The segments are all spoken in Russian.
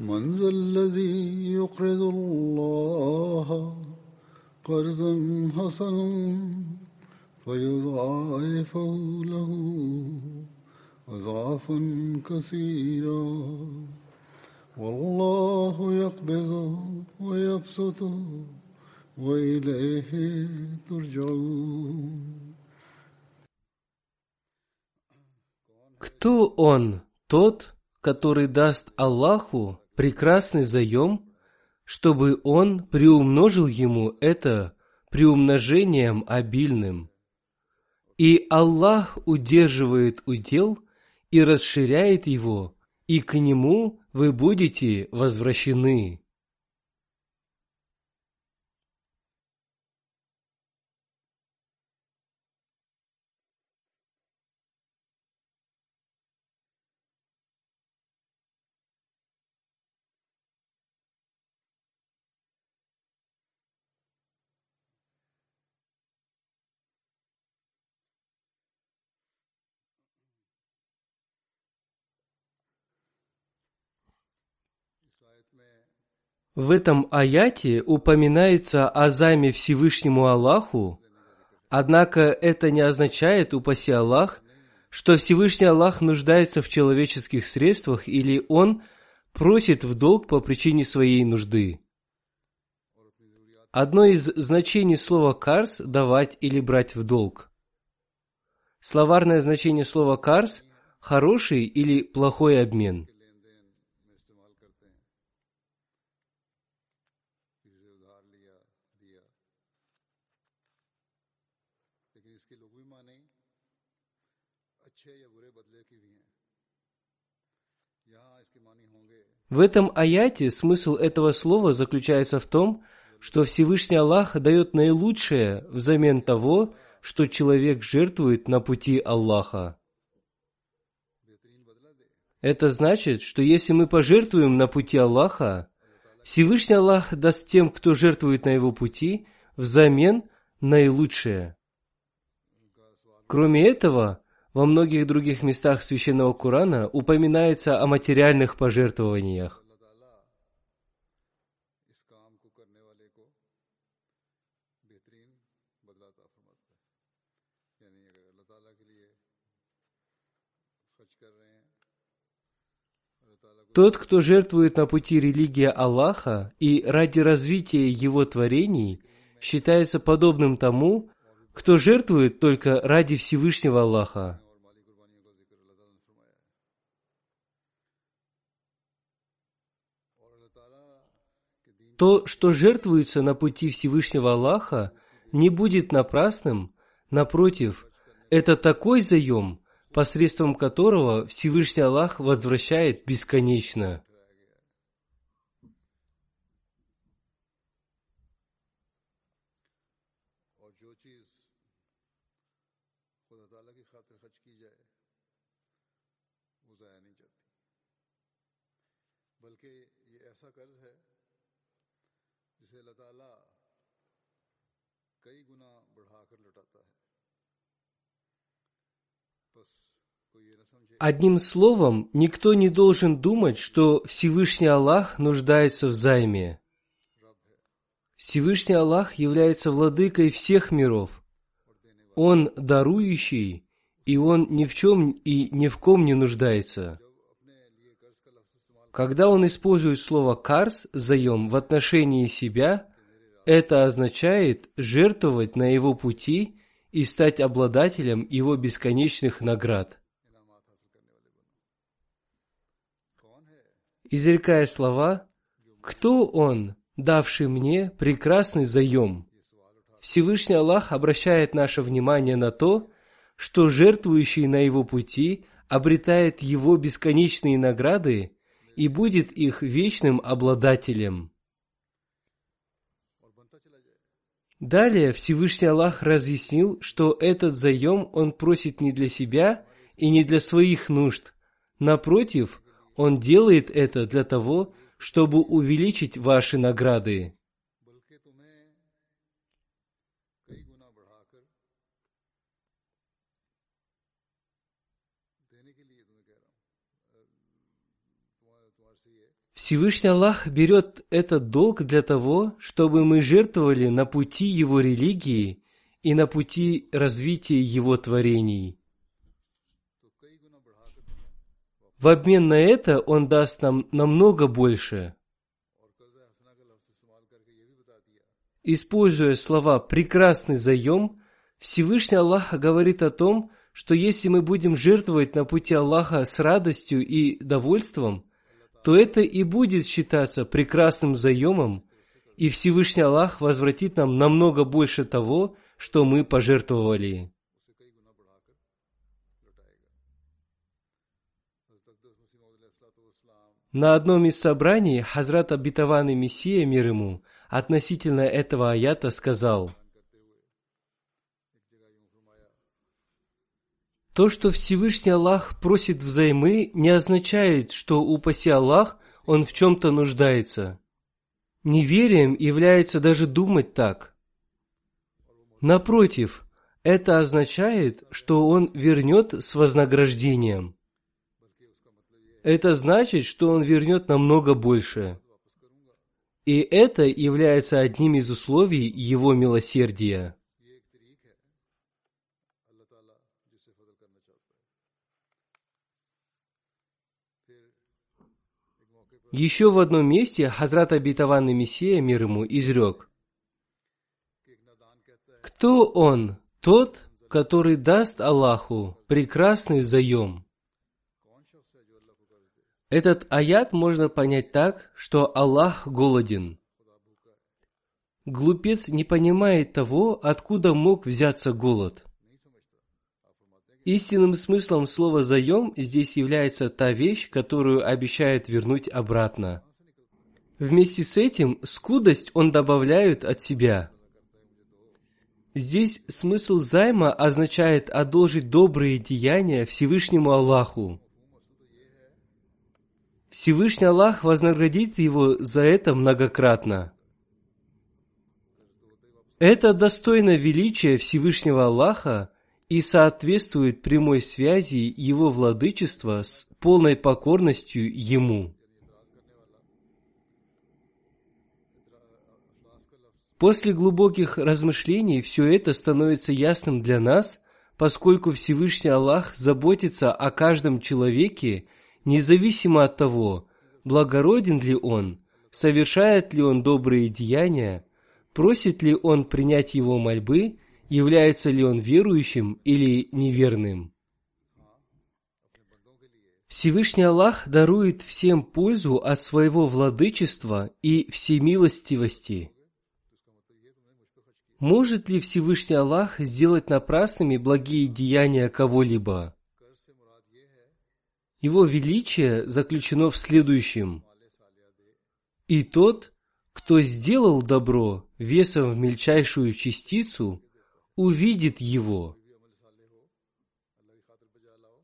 من ذا الذي يقرض الله قرضا حسنا فيضاعفه له أضعافا كثيرا والله يقبض ويبسط وإليه ترجعون Кто он, тот, который даст Аллаху прекрасный заем, чтобы он приумножил ему это приумножением обильным. И Аллах удерживает удел и расширяет его, и к нему вы будете возвращены. В этом аяте упоминается о займе Всевышнему Аллаху, однако это не означает, упаси Аллах, что Всевышний Аллах нуждается в человеческих средствах или Он просит в долг по причине своей нужды. Одно из значений слова «карс» – давать или брать в долг. Словарное значение слова «карс» – хороший или плохой обмен – В этом аяте смысл этого слова заключается в том, что Всевышний Аллах дает наилучшее взамен того, что человек жертвует на пути Аллаха. Это значит, что если мы пожертвуем на пути Аллаха, Всевышний Аллах даст тем, кто жертвует на его пути, взамен наилучшее. Кроме этого, во многих других местах Священного Корана упоминается о материальных пожертвованиях. Тот, кто жертвует на пути религии Аллаха и ради развития его творений, считается подобным тому, кто жертвует только ради Всевышнего Аллаха. То, что жертвуется на пути Всевышнего Аллаха, не будет напрасным, напротив, это такой заем, посредством которого Всевышний Аллах возвращает бесконечно. Одним словом, никто не должен думать, что Всевышний Аллах нуждается в займе. Всевышний Аллах является владыкой всех миров. Он дарующий, и Он ни в чем и ни в ком не нуждается. Когда Он использует слово «карс» заем в отношении себя, это означает жертвовать на Его пути и стать обладателем Его бесконечных наград. Изрекая слова «Кто Он, давший мне прекрасный заем?» Всевышний Аллах обращает наше внимание на то, что жертвующий на его пути обретает его бесконечные награды и будет их вечным обладателем. Далее Всевышний Аллах разъяснил, что этот заем он просит не для себя и не для своих нужд. Напротив, он делает это для того, чтобы увеличить ваши награды. Всевышний Аллах берет этот долг для того, чтобы мы жертвовали на пути Его религии и на пути развития Его творений. В обмен на это он даст нам намного больше. Используя слова «прекрасный заем», Всевышний Аллах говорит о том, что если мы будем жертвовать на пути Аллаха с радостью и довольством, то это и будет считаться прекрасным заемом, и Всевышний Аллах возвратит нам намного больше того, что мы пожертвовали. На одном из собраний Хазрат обетованный Мессия мир ему относительно этого аята сказал, То, что Всевышний Аллах просит взаймы, не означает, что, упаси Аллах, Он в чем-то нуждается. Неверием является даже думать так. Напротив, это означает, что Он вернет с вознаграждением это значит, что он вернет намного больше. И это является одним из условий его милосердия. Еще в одном месте Хазрат Абитаванный Мессия, мир ему, изрек. Кто он? Тот, который даст Аллаху прекрасный заем. Этот аят можно понять так, что Аллах голоден. Глупец не понимает того, откуда мог взяться голод. Истинным смыслом слова «заем» здесь является та вещь, которую обещает вернуть обратно. Вместе с этим скудость он добавляет от себя. Здесь смысл займа означает одолжить добрые деяния Всевышнему Аллаху. Всевышний Аллах вознаградит его за это многократно. Это достойно величия Всевышнего Аллаха и соответствует прямой связи Его владычества с полной покорностью Ему. После глубоких размышлений все это становится ясным для нас, поскольку Всевышний Аллах заботится о каждом человеке, независимо от того, благороден ли он, совершает ли он добрые деяния, просит ли он принять его мольбы, является ли он верующим или неверным. Всевышний Аллах дарует всем пользу от своего владычества и всемилостивости. Может ли Всевышний Аллах сделать напрасными благие деяния кого-либо? Его величие заключено в следующем. И тот, кто сделал добро весом в мельчайшую частицу, увидит его.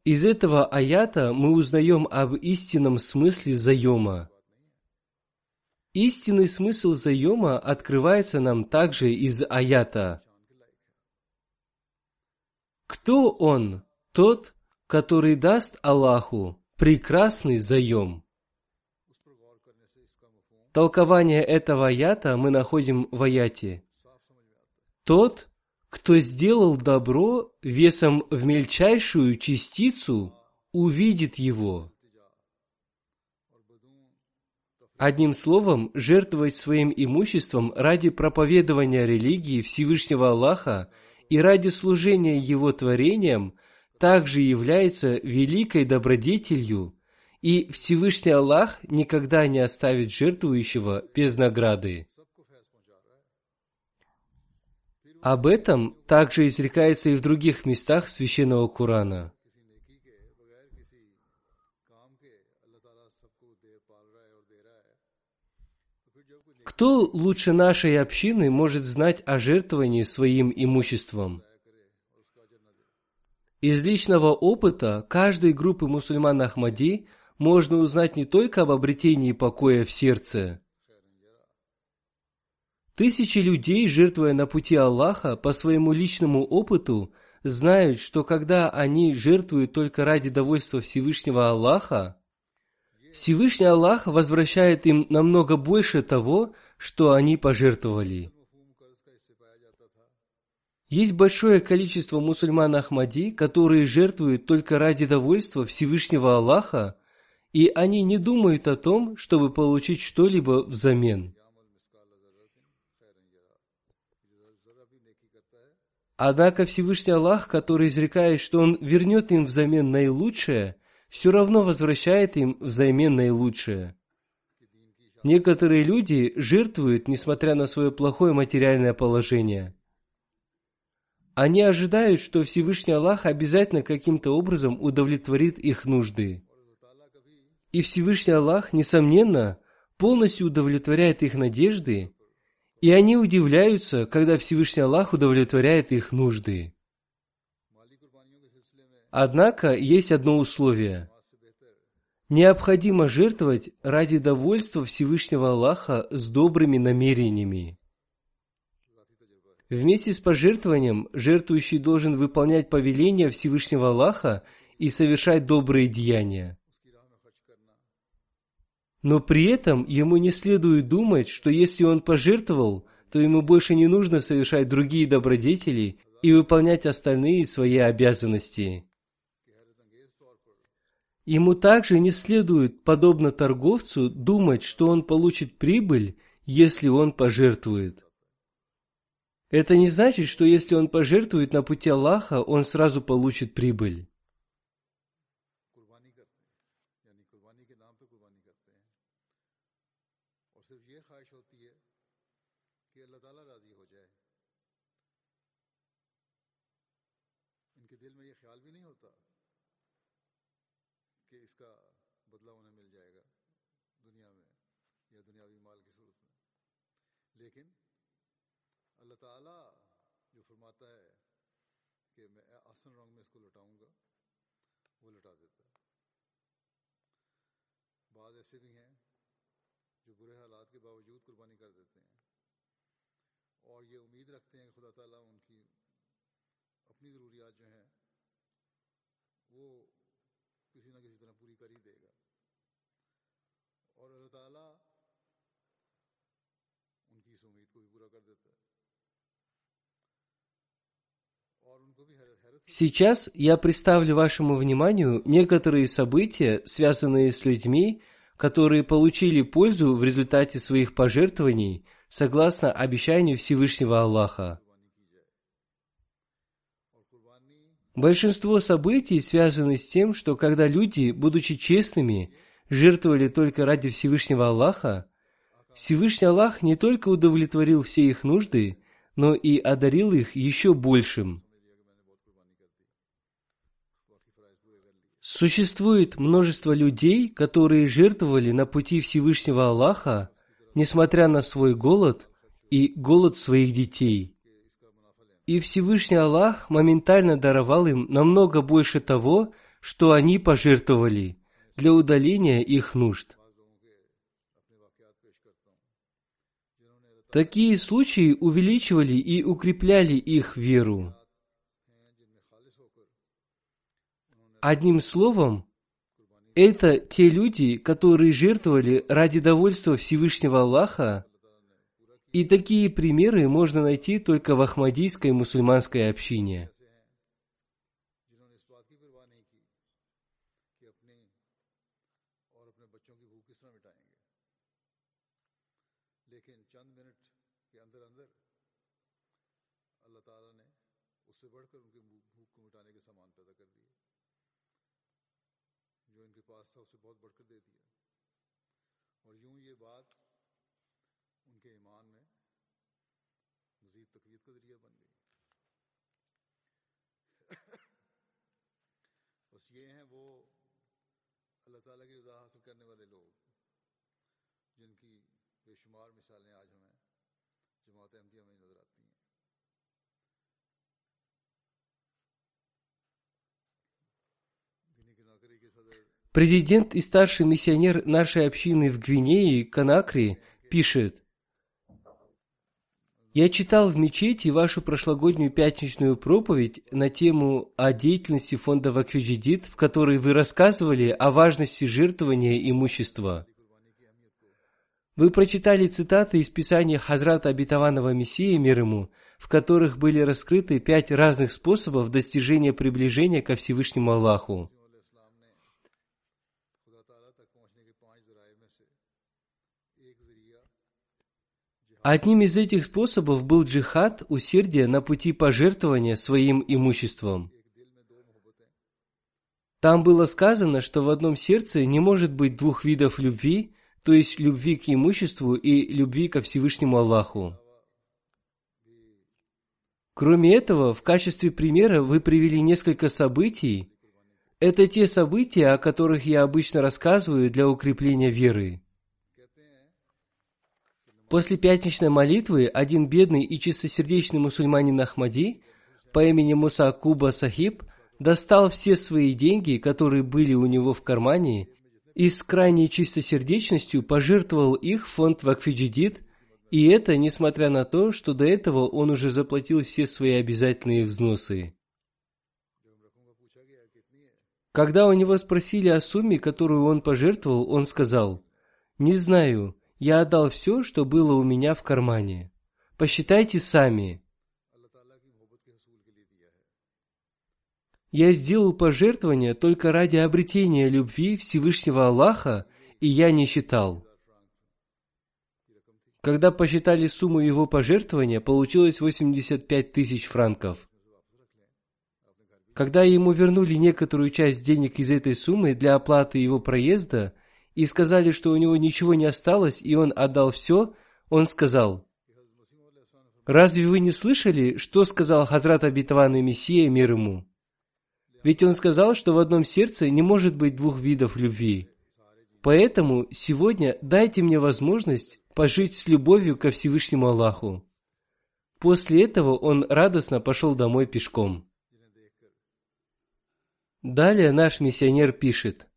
Из этого аята мы узнаем об истинном смысле заема. Истинный смысл заема открывается нам также из аята. Кто он? Тот, который даст Аллаху прекрасный заем. Толкование этого аята мы находим в аяте. Тот, кто сделал добро весом в мельчайшую частицу, увидит его. Одним словом, жертвовать своим имуществом ради проповедования религии Всевышнего Аллаха и ради служения Его творениям также является великой добродетелью, и Всевышний Аллах никогда не оставит жертвующего без награды. Об этом также изрекается и в других местах Священного Корана. Кто лучше нашей общины может знать о жертвовании своим имуществом? Из личного опыта каждой группы мусульман Ахмади можно узнать не только об обретении покоя в сердце. Тысячи людей, жертвуя на пути Аллаха по своему личному опыту, знают, что когда они жертвуют только ради довольства Всевышнего Аллаха, Всевышний Аллах возвращает им намного больше того, что они пожертвовали. Есть большое количество мусульман Ахмади, которые жертвуют только ради довольства Всевышнего Аллаха, и они не думают о том, чтобы получить что-либо взамен. Однако Всевышний Аллах, который изрекает, что Он вернет им взамен наилучшее, все равно возвращает им взамен наилучшее. Некоторые люди жертвуют, несмотря на свое плохое материальное положение. Они ожидают, что Всевышний Аллах обязательно каким-то образом удовлетворит их нужды. И Всевышний Аллах, несомненно, полностью удовлетворяет их надежды, и они удивляются, когда Всевышний Аллах удовлетворяет их нужды. Однако есть одно условие. Необходимо жертвовать ради довольства Всевышнего Аллаха с добрыми намерениями. Вместе с пожертвованием жертвующий должен выполнять повеления Всевышнего Аллаха и совершать добрые деяния. Но при этом ему не следует думать, что если он пожертвовал, то ему больше не нужно совершать другие добродетели и выполнять остальные свои обязанности. Ему также не следует, подобно торговцу, думать, что он получит прибыль, если он пожертвует. Это не значит, что если он пожертвует на пути Аллаха, он сразу получит прибыль. ताला जो फरमाता है कि मैं आसन रंग में इसको लौटाऊँगा, वो लौटा देता है। बाद ऐसे भी हैं जो बुरे हालात के बावजूद कुर्बानी कर देते हैं। और ये उम्मीद रखते हैं कि खुदा ताला उनकी, अपनी ज़रूरियात जो हैं, वो किसी ना किसी तरह पूरी कर ही देगा। और अल्लाह ताला उनकी इस उम्मीद को भी पूरा कर देता है। Сейчас я представлю вашему вниманию некоторые события, связанные с людьми, которые получили пользу в результате своих пожертвований согласно обещанию Всевышнего Аллаха. Большинство событий связаны с тем, что когда люди, будучи честными, жертвовали только ради Всевышнего Аллаха, Всевышний Аллах не только удовлетворил все их нужды, но и одарил их еще большим. Существует множество людей, которые жертвовали на пути Всевышнего Аллаха, несмотря на свой голод и голод своих детей. И Всевышний Аллах моментально даровал им намного больше того, что они пожертвовали для удаления их нужд. Такие случаи увеличивали и укрепляли их веру. Одним словом, это те люди, которые жертвовали ради довольства Всевышнего Аллаха, и такие примеры можно найти только в Ахмадийской мусульманской общине. Президент и старший миссионер нашей общины в Гвинее, Конакри, пишет, «Я читал в мечети вашу прошлогоднюю пятничную проповедь на тему о деятельности фонда Вакфиджидит, в которой вы рассказывали о важности жертвования имущества. Вы прочитали цитаты из Писания Хазрата Обетованного Мессии мир ему, в которых были раскрыты пять разных способов достижения приближения ко Всевышнему Аллаху. Одним из этих способов был джихад, усердие на пути пожертвования своим имуществом. Там было сказано, что в одном сердце не может быть двух видов любви, то есть любви к имуществу и любви ко Всевышнему Аллаху. Кроме этого, в качестве примера вы привели несколько событий. Это те события, о которых я обычно рассказываю для укрепления веры. После пятничной молитвы один бедный и чистосердечный мусульманин Ахмади по имени Муса Куба Сахиб достал все свои деньги, которые были у него в кармане, и с крайней чистосердечностью пожертвовал их в фонд Вакфиджидит, и это несмотря на то, что до этого он уже заплатил все свои обязательные взносы. Когда у него спросили о сумме, которую он пожертвовал, он сказал, «Не знаю, я отдал все, что было у меня в кармане. Посчитайте сами». Я сделал пожертвование только ради обретения любви Всевышнего Аллаха, и я не считал. Когда посчитали сумму его пожертвования, получилось 85 тысяч франков. Когда ему вернули некоторую часть денег из этой суммы для оплаты его проезда и сказали, что у него ничего не осталось и он отдал все, он сказал, «Разве вы не слышали, что сказал Хазрат Абитаван и Мессия мир ему? Ведь он сказал, что в одном сердце не может быть двух видов любви. Поэтому сегодня дайте мне возможность пожить с любовью ко Всевышнему Аллаху». После этого он радостно пошел домой пешком. Далее наш миссионер пишет.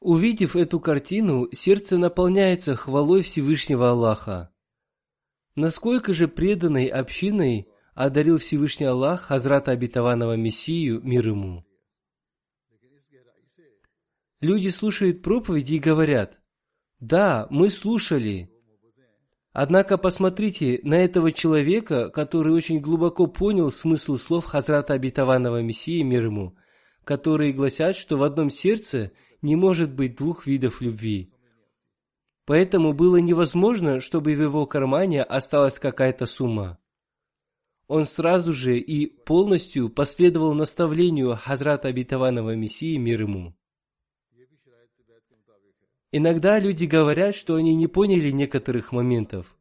Увидев эту картину, сердце наполняется хвалой Всевышнего Аллаха. Насколько же преданной общиной одарил Всевышний Аллах Хазрата Обетованного Мессию мир ему. Люди слушают проповеди и говорят, «Да, мы слушали». Однако посмотрите на этого человека, который очень глубоко понял смысл слов Хазрата Обетованного Мессии мир ему, которые гласят, что в одном сердце не может быть двух видов любви. Поэтому было невозможно, чтобы в его кармане осталась какая-то сумма. Он сразу же и полностью последовал наставлению Хазрата Обетованного Мессии мир ему. Иногда люди говорят, что они не поняли некоторых моментов.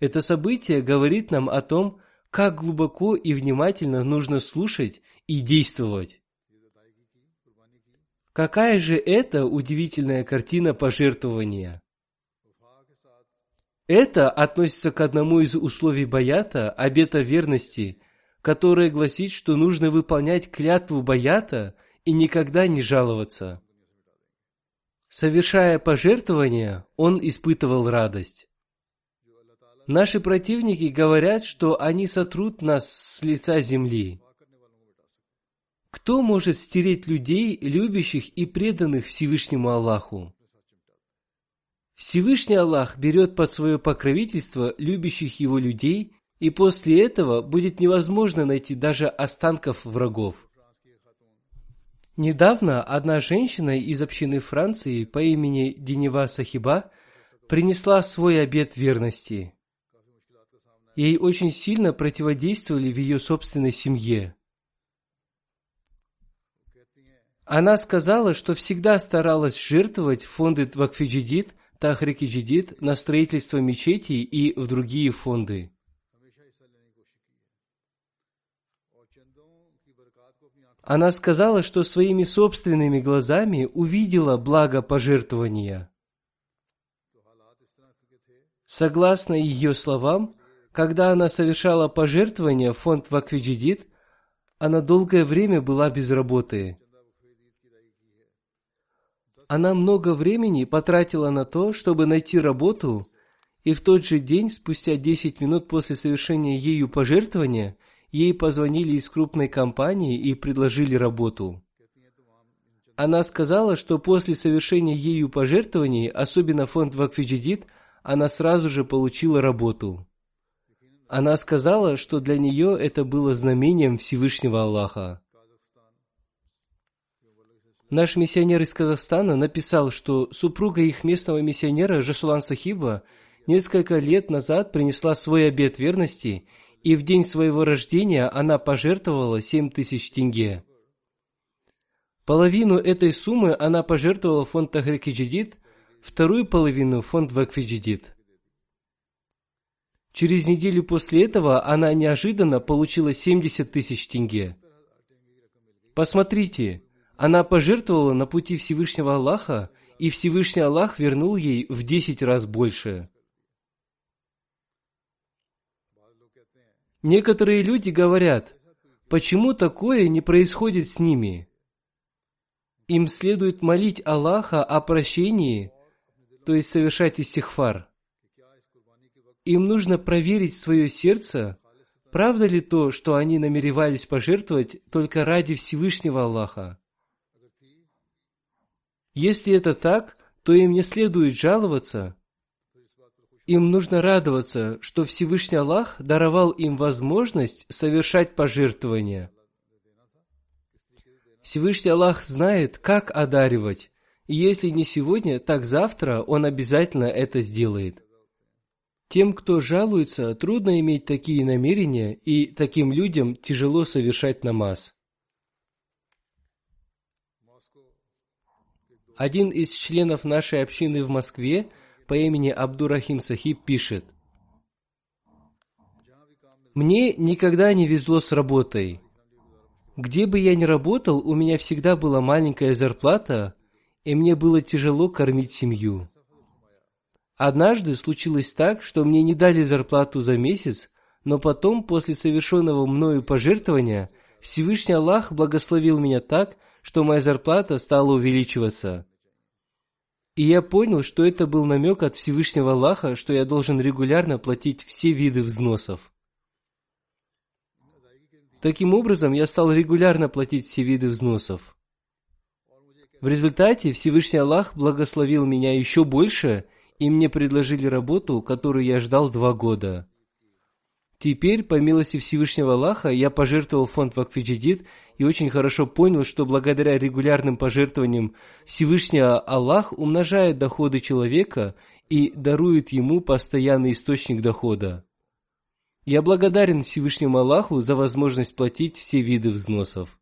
Это событие говорит нам о том, как глубоко и внимательно нужно слушать и действовать. Какая же это удивительная картина пожертвования? Это относится к одному из условий баята, обета верности, которое гласит, что нужно выполнять клятву баята и никогда не жаловаться. Совершая пожертвования, он испытывал радость. Наши противники говорят, что они сотрут нас с лица земли. Кто может стереть людей, любящих и преданных Всевышнему Аллаху? Всевышний Аллах берет под свое покровительство любящих его людей, и после этого будет невозможно найти даже останков врагов. Недавно одна женщина из общины Франции по имени Денева Сахиба принесла свой обет верности. Ей очень сильно противодействовали в ее собственной семье. Она сказала, что всегда старалась жертвовать фонды Твакфиджидит, Тахрикиджидит на строительство мечетей и в другие фонды. Она сказала, что своими собственными глазами увидела благо пожертвования. Согласно ее словам, когда она совершала пожертвования в фонд Ваквиджидит, она долгое время была без работы. Она много времени потратила на то, чтобы найти работу, и в тот же день, спустя 10 минут после совершения ею пожертвования, ей позвонили из крупной компании и предложили работу. Она сказала, что после совершения ею пожертвований, особенно фонд Вакфиджидит, она сразу же получила работу. Она сказала, что для нее это было знамением Всевышнего Аллаха. Наш миссионер из Казахстана написал, что супруга их местного миссионера Жасулан Сахиба несколько лет назад принесла свой обет верности – и в день своего рождения она пожертвовала 7 тысяч тенге. Половину этой суммы она пожертвовала в фонд Тахрикиджидит, вторую половину фонд Вакфиджидит. Через неделю после этого она неожиданно получила 70 тысяч тенге. Посмотрите, она пожертвовала на пути Всевышнего Аллаха, и Всевышний Аллах вернул ей в 10 раз больше. Некоторые люди говорят, почему такое не происходит с ними? Им следует молить Аллаха о прощении, то есть совершать истихфар. Им нужно проверить свое сердце, правда ли то, что они намеревались пожертвовать только ради Всевышнего Аллаха. Если это так, то им не следует жаловаться – им нужно радоваться, что Всевышний Аллах даровал им возможность совершать пожертвования. Всевышний Аллах знает, как одаривать, и если не сегодня, так завтра Он обязательно это сделает. Тем, кто жалуется, трудно иметь такие намерения, и таким людям тяжело совершать намаз. Один из членов нашей общины в Москве – по имени Абдурахим Сахиб пишет, «Мне никогда не везло с работой. Где бы я ни работал, у меня всегда была маленькая зарплата, и мне было тяжело кормить семью. Однажды случилось так, что мне не дали зарплату за месяц, но потом, после совершенного мною пожертвования, Всевышний Аллах благословил меня так, что моя зарплата стала увеличиваться. И я понял, что это был намек от Всевышнего Аллаха, что я должен регулярно платить все виды взносов. Таким образом, я стал регулярно платить все виды взносов. В результате Всевышний Аллах благословил меня еще больше, и мне предложили работу, которую я ждал два года. Теперь, по милости Всевышнего Аллаха, я пожертвовал фонд Вакфиджидит и очень хорошо понял, что благодаря регулярным пожертвованиям Всевышний Аллах умножает доходы человека и дарует ему постоянный источник дохода. Я благодарен Всевышнему Аллаху за возможность платить все виды взносов.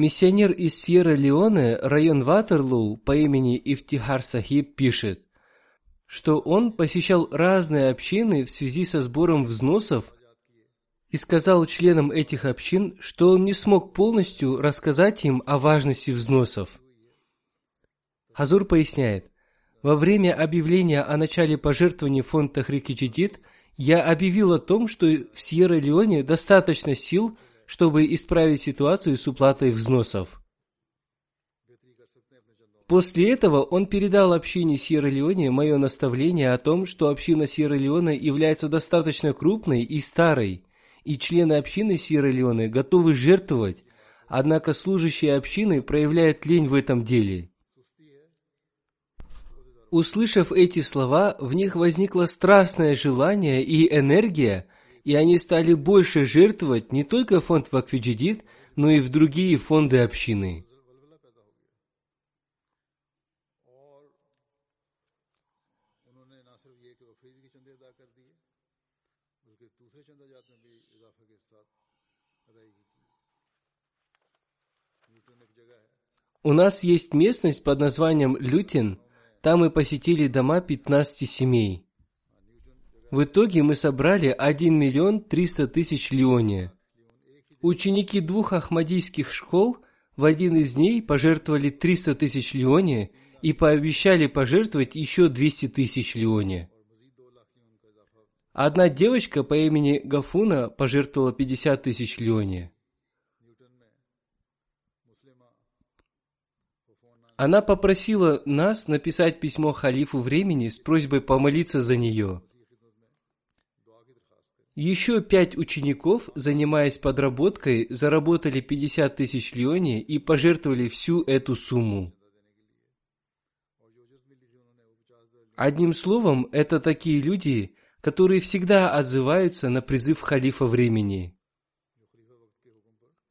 Миссионер из Сьерра-Леоне, район Ватерлоу по имени Ифтихар Сахиб пишет, что он посещал разные общины в связи со сбором взносов и сказал членам этих общин, что он не смог полностью рассказать им о важности взносов. Хазур поясняет, во время объявления о начале пожертвований фонд Тахрики Джидид я объявил о том, что в Сьерра-Леоне достаточно сил – чтобы исправить ситуацию с уплатой взносов. После этого он передал общине Сьерра-Леоне мое наставление о том, что община Сьерра-Леоне является достаточно крупной и старой, и члены общины Сьерра-Леоне готовы жертвовать, однако служащие общины проявляют лень в этом деле. Услышав эти слова, в них возникло страстное желание и энергия, и они стали больше жертвовать не только фонд Вакфиджидид, но и в другие фонды общины. У нас есть местность под названием Лютин, там мы посетили дома 15 семей. В итоге мы собрали 1 миллион 300 тысяч леония. Ученики двух ахмадийских школ в один из дней пожертвовали 300 тысяч леония и пообещали пожертвовать еще 200 тысяч леония. Одна девочка по имени Гафуна пожертвовала 50 тысяч леония. Она попросила нас написать письмо халифу времени с просьбой помолиться за нее. Еще пять учеников, занимаясь подработкой, заработали 50 тысяч леони и пожертвовали всю эту сумму. Одним словом, это такие люди, которые всегда отзываются на призыв халифа времени.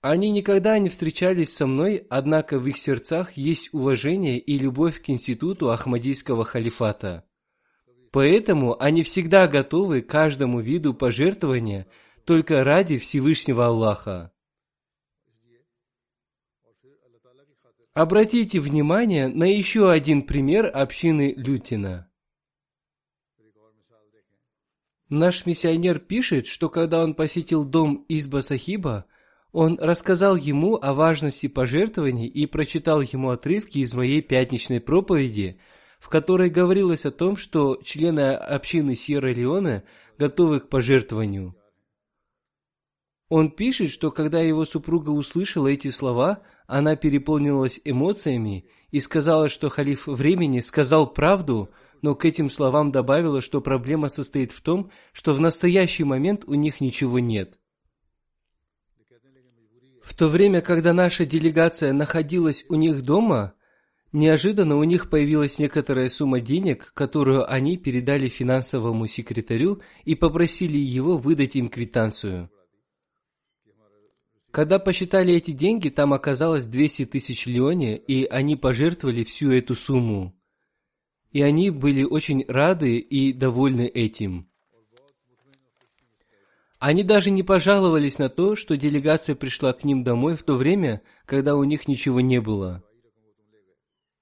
Они никогда не встречались со мной, однако в их сердцах есть уважение и любовь к институту Ахмадийского халифата. Поэтому они всегда готовы к каждому виду пожертвования только ради Всевышнего Аллаха. Обратите внимание на еще один пример общины Лютина. Наш миссионер пишет, что когда он посетил дом Изба Сахиба, он рассказал ему о важности пожертвований и прочитал ему отрывки из моей пятничной проповеди, в которой говорилось о том, что члены общины Сьерра-Леоне готовы к пожертвованию. Он пишет, что когда его супруга услышала эти слова, она переполнилась эмоциями и сказала, что халиф времени сказал правду, но к этим словам добавила, что проблема состоит в том, что в настоящий момент у них ничего нет. В то время, когда наша делегация находилась у них дома, неожиданно у них появилась некоторая сумма денег, которую они передали финансовому секретарю и попросили его выдать им квитанцию. Когда посчитали эти деньги, там оказалось 200 тысяч леони, и они пожертвовали всю эту сумму. И они были очень рады и довольны этим. Они даже не пожаловались на то, что делегация пришла к ним домой в то время, когда у них ничего не было.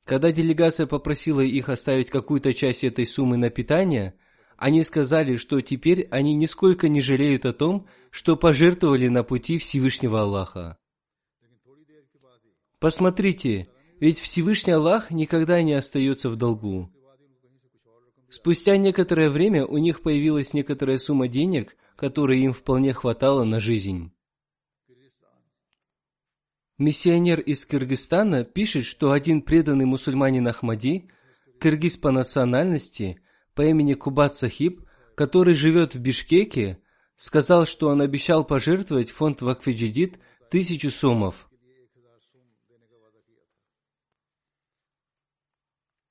Когда делегация попросила их оставить какую-то часть этой суммы на питание, они сказали, что теперь они нисколько не жалеют о том, что пожертвовали на пути Всевышнего Аллаха. Посмотрите, ведь Всевышний Аллах никогда не остается в долгу. Спустя некоторое время у них появилась некоторая сумма денег – которой им вполне хватало на жизнь. Миссионер из Кыргызстана пишет, что один преданный мусульманин Ахмади, кыргыз по национальности, по имени Кубат Сахиб, который живет в Бишкеке, сказал, что он обещал пожертвовать фонд Вакфиджидит тысячу сомов.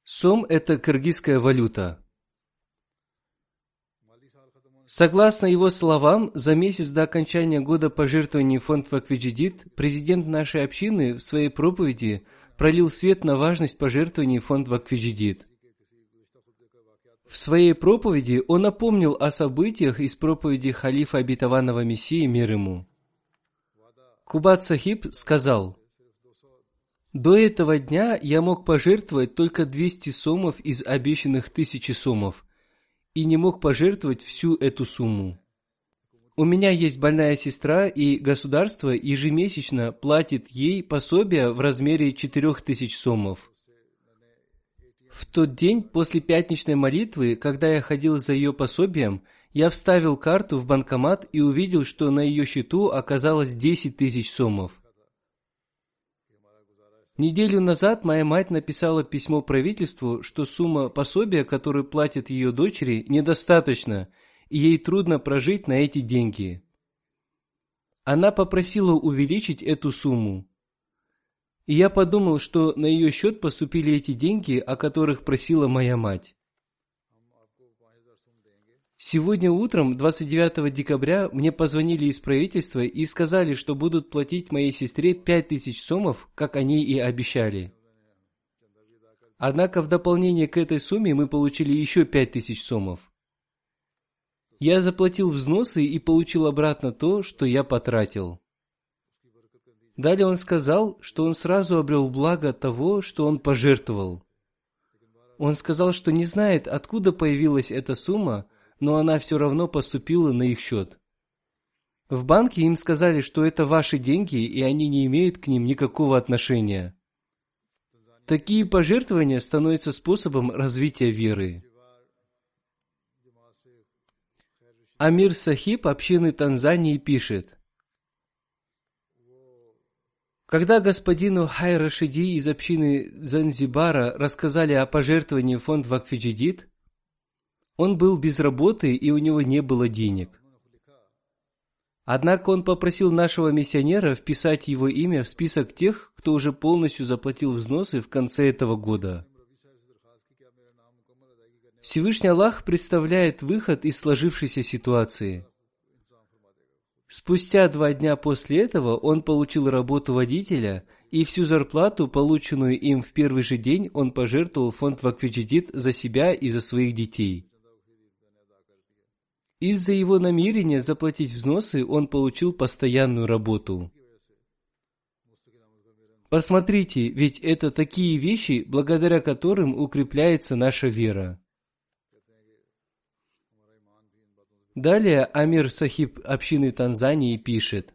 Сом – это кыргызская валюта. Согласно его словам, за месяц до окончания года пожертвований фонд Ваквиджидит, президент нашей общины в своей проповеди пролил свет на важность пожертвований фонд Ваквиджидит. В своей проповеди он напомнил о событиях из проповеди халифа обетованного Мессии мир ему. Кубат Сахиб сказал, «До этого дня я мог пожертвовать только 200 сомов из обещанных тысячи сомов, и не мог пожертвовать всю эту сумму. У меня есть больная сестра, и государство ежемесячно платит ей пособие в размере 4000 сомов. В тот день после пятничной молитвы, когда я ходил за ее пособием, я вставил карту в банкомат и увидел, что на ее счету оказалось 10 тысяч сомов. Неделю назад моя мать написала письмо правительству, что сумма пособия, которую платит ее дочери, недостаточна, и ей трудно прожить на эти деньги. Она попросила увеличить эту сумму. И я подумал, что на ее счет поступили эти деньги, о которых просила моя мать. Сегодня утром, 29 декабря, мне позвонили из правительства и сказали, что будут платить моей сестре 5000 сомов, как они и обещали. Однако в дополнение к этой сумме мы получили еще 5000 сомов. Я заплатил взносы и получил обратно то, что я потратил. Далее он сказал, что он сразу обрел благо того, что он пожертвовал. Он сказал, что не знает, откуда появилась эта сумма, но она все равно поступила на их счет. В банке им сказали, что это ваши деньги, и они не имеют к ним никакого отношения. Такие пожертвования становятся способом развития веры. Амир Сахиб общины Танзании пишет, когда господину Хайрашиди из общины Занзибара рассказали о пожертвовании в фонд Вакфиджидит, он был без работы и у него не было денег. Однако он попросил нашего миссионера вписать его имя в список тех, кто уже полностью заплатил взносы в конце этого года. Всевышний Аллах представляет выход из сложившейся ситуации. Спустя два дня после этого он получил работу водителя, и всю зарплату, полученную им в первый же день, он пожертвовал фонд Вакфиджидит за себя и за своих детей. Из-за его намерения заплатить взносы он получил постоянную работу. Посмотрите, ведь это такие вещи, благодаря которым укрепляется наша вера. Далее Амир Сахиб общины Танзании пишет.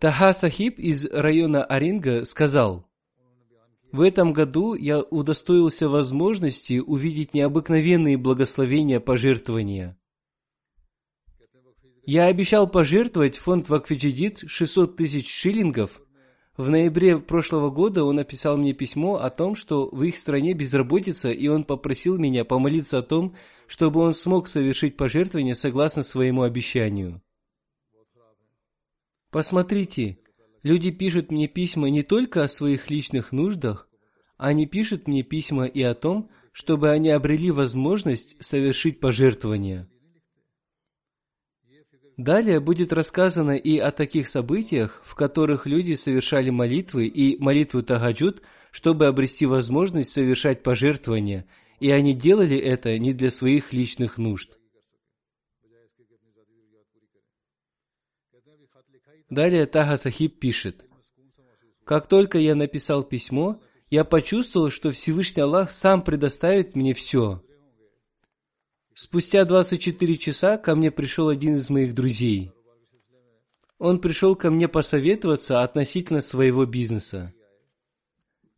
Таха Сахиб из района Аринга сказал, в этом году я удостоился возможности увидеть необыкновенные благословения пожертвования. Я обещал пожертвовать фонд Вакфиджидит 600 тысяч шиллингов. В ноябре прошлого года он написал мне письмо о том, что в их стране безработица, и он попросил меня помолиться о том, чтобы он смог совершить пожертвование согласно своему обещанию. Посмотрите, Люди пишут мне письма не только о своих личных нуждах, они пишут мне письма и о том, чтобы они обрели возможность совершить пожертвования. Далее будет рассказано и о таких событиях, в которых люди совершали молитвы и молитву Тагаджуд, чтобы обрести возможность совершать пожертвования, и они делали это не для своих личных нужд. Далее Тага Сахиб пишет, «Как только я написал письмо, я почувствовал, что Всевышний Аллах сам предоставит мне все. Спустя 24 часа ко мне пришел один из моих друзей. Он пришел ко мне посоветоваться относительно своего бизнеса.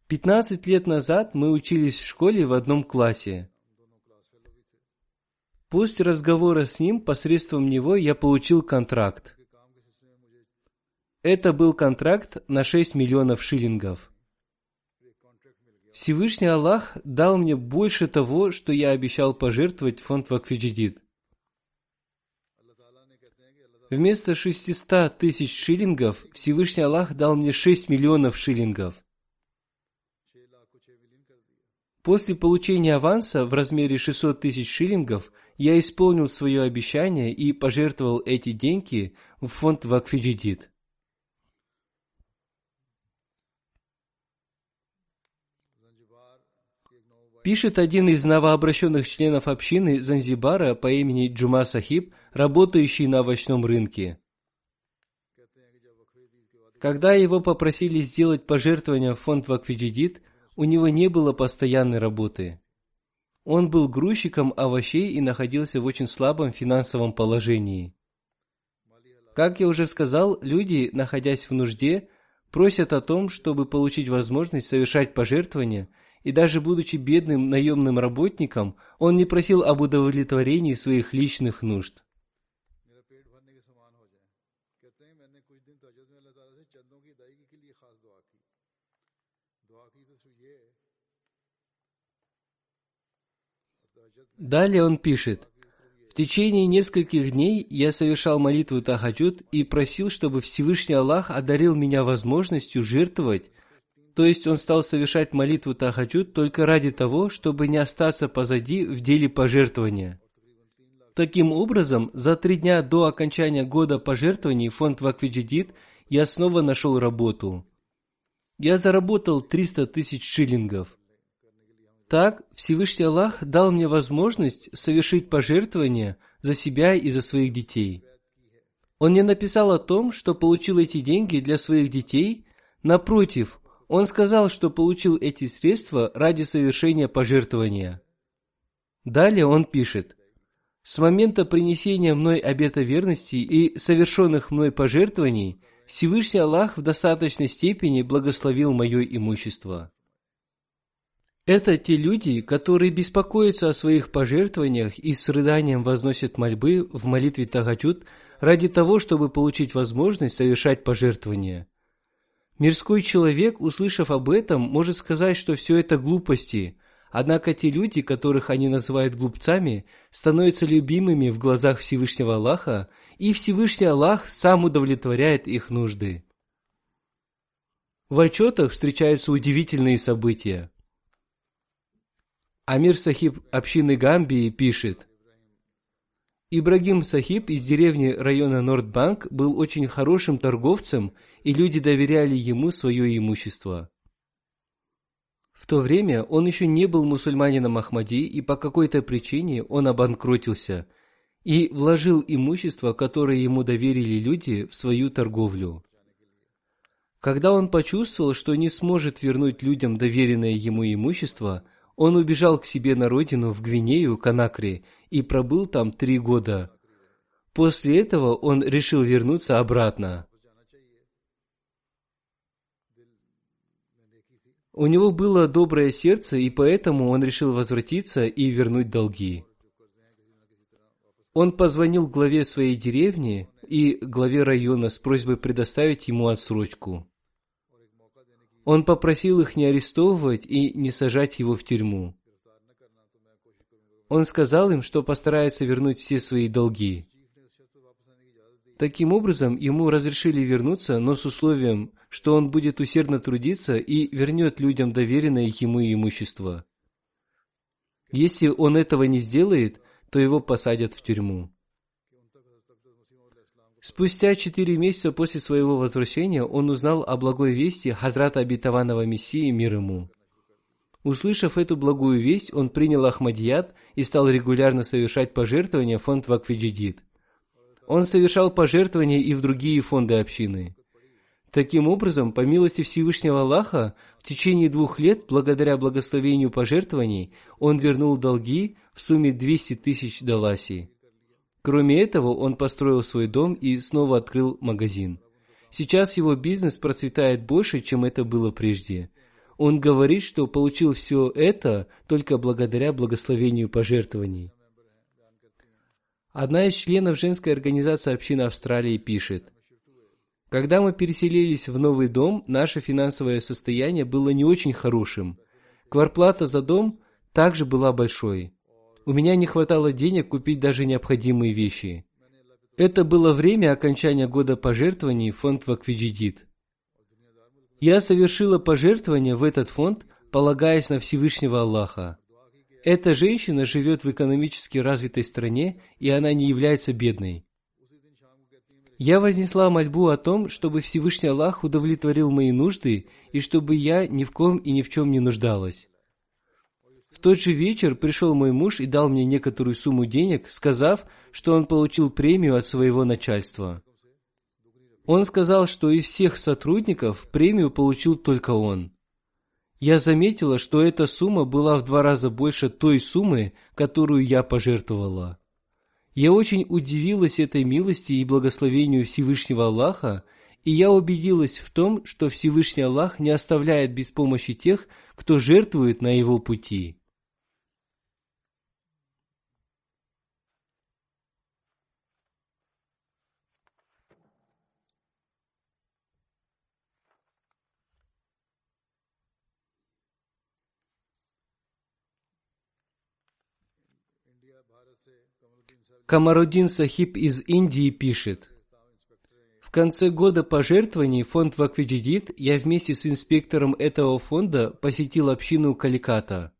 15 лет назад мы учились в школе в одном классе. После разговора с ним посредством него я получил контракт. Это был контракт на 6 миллионов шиллингов. Всевышний Аллах дал мне больше того, что я обещал пожертвовать в фонд Вакфиджидид. Вместо 600 тысяч шиллингов Всевышний Аллах дал мне 6 миллионов шиллингов. После получения аванса в размере 600 тысяч шиллингов я исполнил свое обещание и пожертвовал эти деньги в фонд Вакфиджидид. Пишет один из новообращенных членов общины Занзибара по имени Джума Сахиб, работающий на овощном рынке. Когда его попросили сделать пожертвование в фонд Вакфиджидит, у него не было постоянной работы. Он был грузчиком овощей и находился в очень слабом финансовом положении. Как я уже сказал, люди, находясь в нужде, просят о том, чтобы получить возможность совершать пожертвования – и даже будучи бедным наемным работником, он не просил об удовлетворении своих личных нужд. Далее он пишет, «В течение нескольких дней я совершал молитву Тахаджуд и просил, чтобы Всевышний Аллах одарил меня возможностью жертвовать то есть он стал совершать молитву Тахаджуд только ради того, чтобы не остаться позади в деле пожертвования. Таким образом, за три дня до окончания года пожертвований фонд Ваквиджидит я снова нашел работу. Я заработал 300 тысяч шиллингов. Так Всевышний Аллах дал мне возможность совершить пожертвования за себя и за своих детей. Он не написал о том, что получил эти деньги для своих детей. Напротив, он сказал, что получил эти средства ради совершения пожертвования. Далее он пишет, «С момента принесения мной обета верности и совершенных мной пожертвований Всевышний Аллах в достаточной степени благословил мое имущество». Это те люди, которые беспокоятся о своих пожертвованиях и с рыданием возносят мольбы в молитве Тагаджуд ради того, чтобы получить возможность совершать пожертвования. Мирской человек, услышав об этом, может сказать, что все это глупости, однако те люди, которых они называют глупцами, становятся любимыми в глазах Всевышнего Аллаха, и Всевышний Аллах сам удовлетворяет их нужды. В отчетах встречаются удивительные события. Амир Сахиб общины Гамбии пишет, Ибрагим Сахиб из деревни района Нордбанк был очень хорошим торговцем, и люди доверяли ему свое имущество. В то время он еще не был мусульманином Ахмади, и по какой-то причине он обанкротился и вложил имущество, которое ему доверили люди, в свою торговлю. Когда он почувствовал, что не сможет вернуть людям доверенное ему имущество – он убежал к себе на родину в Гвинею, Конакри, и пробыл там три года. После этого он решил вернуться обратно. У него было доброе сердце, и поэтому он решил возвратиться и вернуть долги. Он позвонил главе своей деревни и главе района с просьбой предоставить ему отсрочку. Он попросил их не арестовывать и не сажать его в тюрьму. Он сказал им, что постарается вернуть все свои долги. Таким образом, ему разрешили вернуться, но с условием, что он будет усердно трудиться и вернет людям доверенное ему имущество. Если он этого не сделает, то его посадят в тюрьму. Спустя четыре месяца после своего возвращения он узнал о благой вести Хазрата Обетованного Мессии мир ему. Услышав эту благую весть, он принял Ахмадият и стал регулярно совершать пожертвования в фонд Вакфиджидид. Он совершал пожертвования и в другие фонды общины. Таким образом, по милости Всевышнего Аллаха, в течение двух лет, благодаря благословению пожертвований, он вернул долги в сумме 200 тысяч даласи. Кроме этого, он построил свой дом и снова открыл магазин. Сейчас его бизнес процветает больше, чем это было прежде. Он говорит, что получил все это только благодаря благословению пожертвований. Одна из членов женской организации общины Австралии пишет, «Когда мы переселились в новый дом, наше финансовое состояние было не очень хорошим. Кварплата за дом также была большой. У меня не хватало денег купить даже необходимые вещи. Это было время окончания года пожертвований в фонд Ваквиджидит. Я совершила пожертвование в этот фонд, полагаясь на Всевышнего Аллаха. Эта женщина живет в экономически развитой стране, и она не является бедной. Я вознесла мольбу о том, чтобы Всевышний Аллах удовлетворил мои нужды, и чтобы я ни в ком и ни в чем не нуждалась. В тот же вечер пришел мой муж и дал мне некоторую сумму денег, сказав, что он получил премию от своего начальства. Он сказал, что из всех сотрудников премию получил только он. Я заметила, что эта сумма была в два раза больше той суммы, которую я пожертвовала. Я очень удивилась этой милости и благословению Всевышнего Аллаха, и я убедилась в том, что Всевышний Аллах не оставляет без помощи тех, кто жертвует на его пути. Камарудин Сахиб из Индии пишет, в конце года пожертвований фонд Ваквиджидит я вместе с инспектором этого фонда посетил общину Каликата.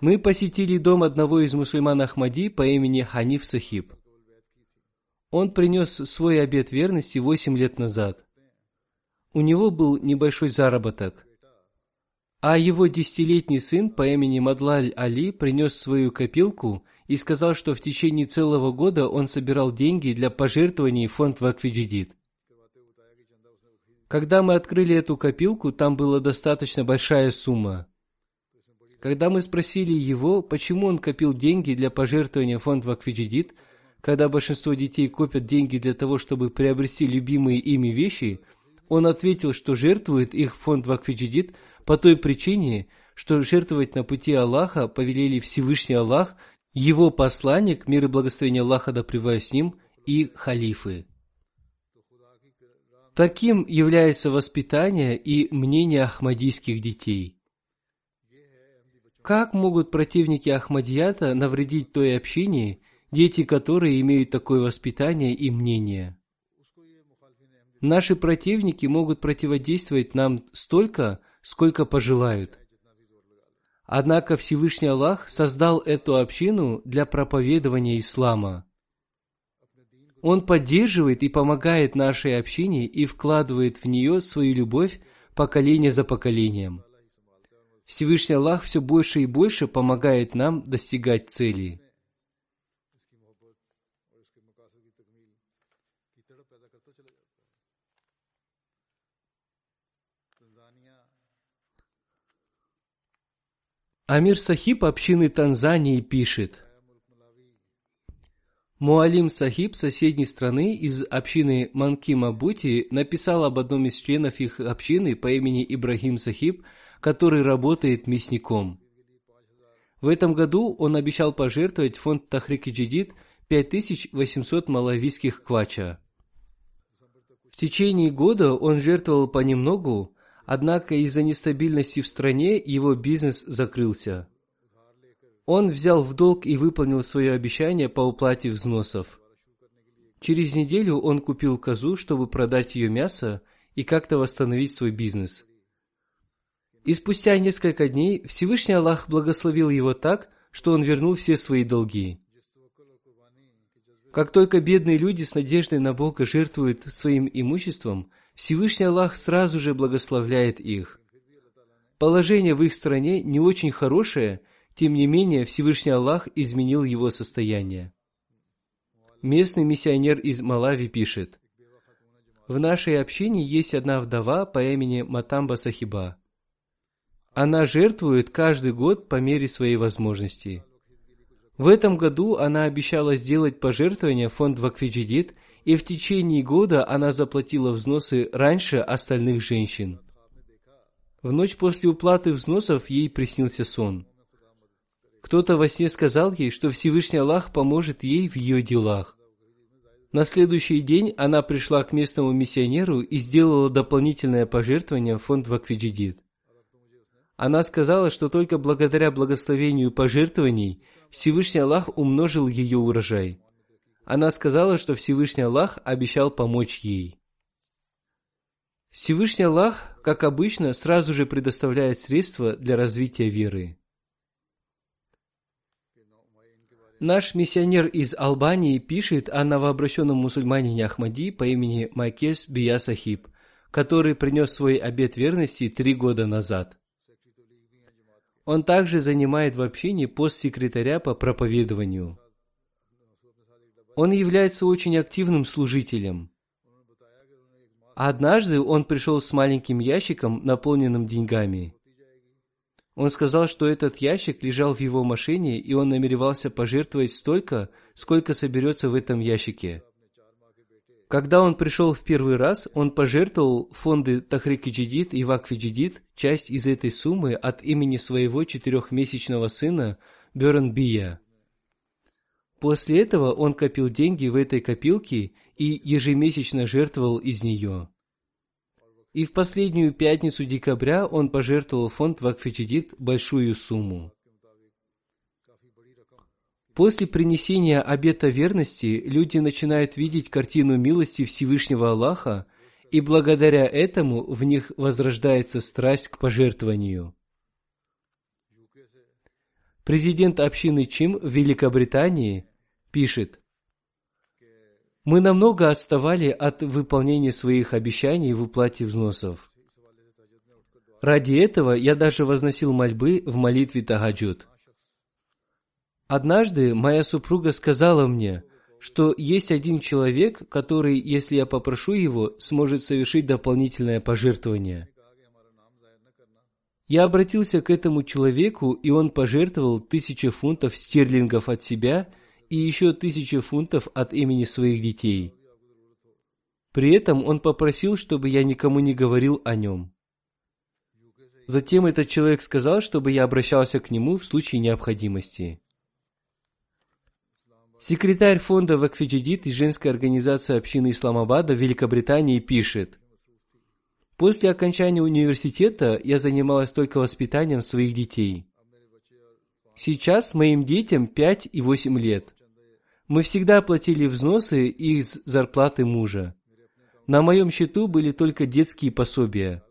Мы посетили дом одного из мусульман Ахмади по имени Ханиф Сахиб. Он принес свой обет верности восемь лет назад. У него был небольшой заработок. А его десятилетний сын по имени Мадлаль Али принес свою копилку и сказал, что в течение целого года он собирал деньги для пожертвований в фонд Вакфиджидит. Когда мы открыли эту копилку, там была достаточно большая сумма. Когда мы спросили его, почему он копил деньги для пожертвования в фонд Вакфиджидит, когда большинство детей копят деньги для того, чтобы приобрести любимые ими вещи, он ответил, что жертвует их в фонд Вакфиджидит по той причине, что жертвовать на пути Аллаха повелели Всевышний Аллах, его посланник, мир и благословение Аллаха да с ним, и халифы. Таким является воспитание и мнение ахмадийских детей. Как могут противники Ахмадията навредить той общине, дети которые имеют такое воспитание и мнение? Наши противники могут противодействовать нам столько, сколько пожелают. Однако Всевышний Аллах создал эту общину для проповедования ислама. Он поддерживает и помогает нашей общине и вкладывает в нее свою любовь поколение за поколением. Всевышний Аллах все больше и больше помогает нам достигать цели. Амир Сахиб общины Танзании пишет. Муалим Сахиб соседней страны из общины Манки Мабути написал об одном из членов их общины по имени Ибрахим Сахиб, который работает мясником. В этом году он обещал пожертвовать фонд Тахрики Джидид 5800 малавийских квача. В течение года он жертвовал понемногу, Однако из-за нестабильности в стране его бизнес закрылся. Он взял в долг и выполнил свое обещание по уплате взносов. Через неделю он купил козу, чтобы продать ее мясо и как-то восстановить свой бизнес. И спустя несколько дней Всевышний Аллах благословил его так, что он вернул все свои долги. Как только бедные люди с надеждой на Бога жертвуют своим имуществом, Всевышний Аллах сразу же благословляет их. Положение в их стране не очень хорошее, тем не менее Всевышний Аллах изменил его состояние. Местный миссионер из Малави пишет, «В нашей общине есть одна вдова по имени Матамба Сахиба. Она жертвует каждый год по мере своей возможности. В этом году она обещала сделать пожертвование в фонд Вакфиджидит – и в течение года она заплатила взносы раньше остальных женщин. В ночь после уплаты взносов ей приснился сон. Кто-то во сне сказал ей, что Всевышний Аллах поможет ей в ее делах. На следующий день она пришла к местному миссионеру и сделала дополнительное пожертвование в фонд Вакфиджидит. Она сказала, что только благодаря благословению пожертвований Всевышний Аллах умножил ее урожай. Она сказала, что Всевышний Аллах обещал помочь ей. Всевышний Аллах, как обычно, сразу же предоставляет средства для развития веры. Наш миссионер из Албании пишет о новообращенном мусульманине Ахмади по имени Майкес Бия Сахиб, который принес свой обет верности три года назад. Он также занимает в общине пост секретаря по проповедованию – он является очень активным служителем. Однажды он пришел с маленьким ящиком, наполненным деньгами. Он сказал, что этот ящик лежал в его машине, и он намеревался пожертвовать столько, сколько соберется в этом ящике. Когда он пришел в первый раз, он пожертвовал фонды Тахрики Джидид и Вакфи Джидид часть из этой суммы от имени своего четырехмесячного сына Берн Бия. После этого он копил деньги в этой копилке и ежемесячно жертвовал из нее. И в последнюю пятницу декабря он пожертвовал фонд Вакфичидит большую сумму. После принесения обета верности люди начинают видеть картину милости Всевышнего Аллаха, и благодаря этому в них возрождается страсть к пожертвованию. Президент общины ЧИМ в Великобритании пишет, «Мы намного отставали от выполнения своих обещаний в уплате взносов. Ради этого я даже возносил мольбы в молитве Тагаджуд. Однажды моя супруга сказала мне, что есть один человек, который, если я попрошу его, сможет совершить дополнительное пожертвование. Я обратился к этому человеку, и он пожертвовал тысячу фунтов стерлингов от себя и еще тысячу фунтов от имени своих детей. При этом он попросил, чтобы я никому не говорил о нем. Затем этот человек сказал, чтобы я обращался к нему в случае необходимости. Секретарь фонда Вакфиджидит и женской организации общины Исламабада в Великобритании пишет, После окончания университета я занималась только воспитанием своих детей. Сейчас моим детям 5 и 8 лет. Мы всегда платили взносы из зарплаты мужа. На моем счету были только детские пособия.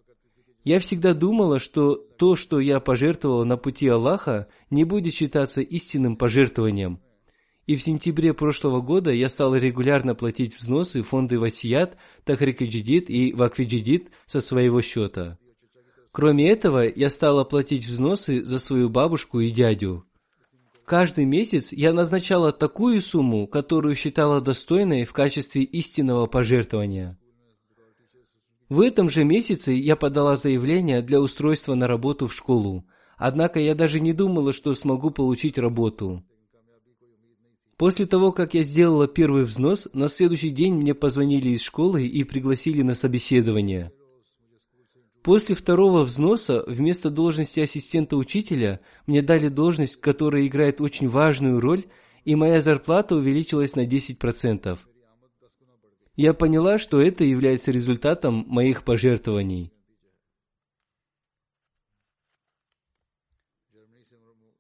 Я всегда думала, что то, что я пожертвовала на пути Аллаха, не будет считаться истинным пожертвованием – и в сентябре прошлого года я стал регулярно платить взносы в фонды Васият, Тахрикаджидит и Вакфиджидит со своего счета. Кроме этого, я стала платить взносы за свою бабушку и дядю. Каждый месяц я назначала такую сумму, которую считала достойной в качестве истинного пожертвования. В этом же месяце я подала заявление для устройства на работу в школу, однако я даже не думала, что смогу получить работу. После того, как я сделала первый взнос, на следующий день мне позвонили из школы и пригласили на собеседование. После второго взноса вместо должности ассистента учителя мне дали должность, которая играет очень важную роль, и моя зарплата увеличилась на 10%. Я поняла, что это является результатом моих пожертвований.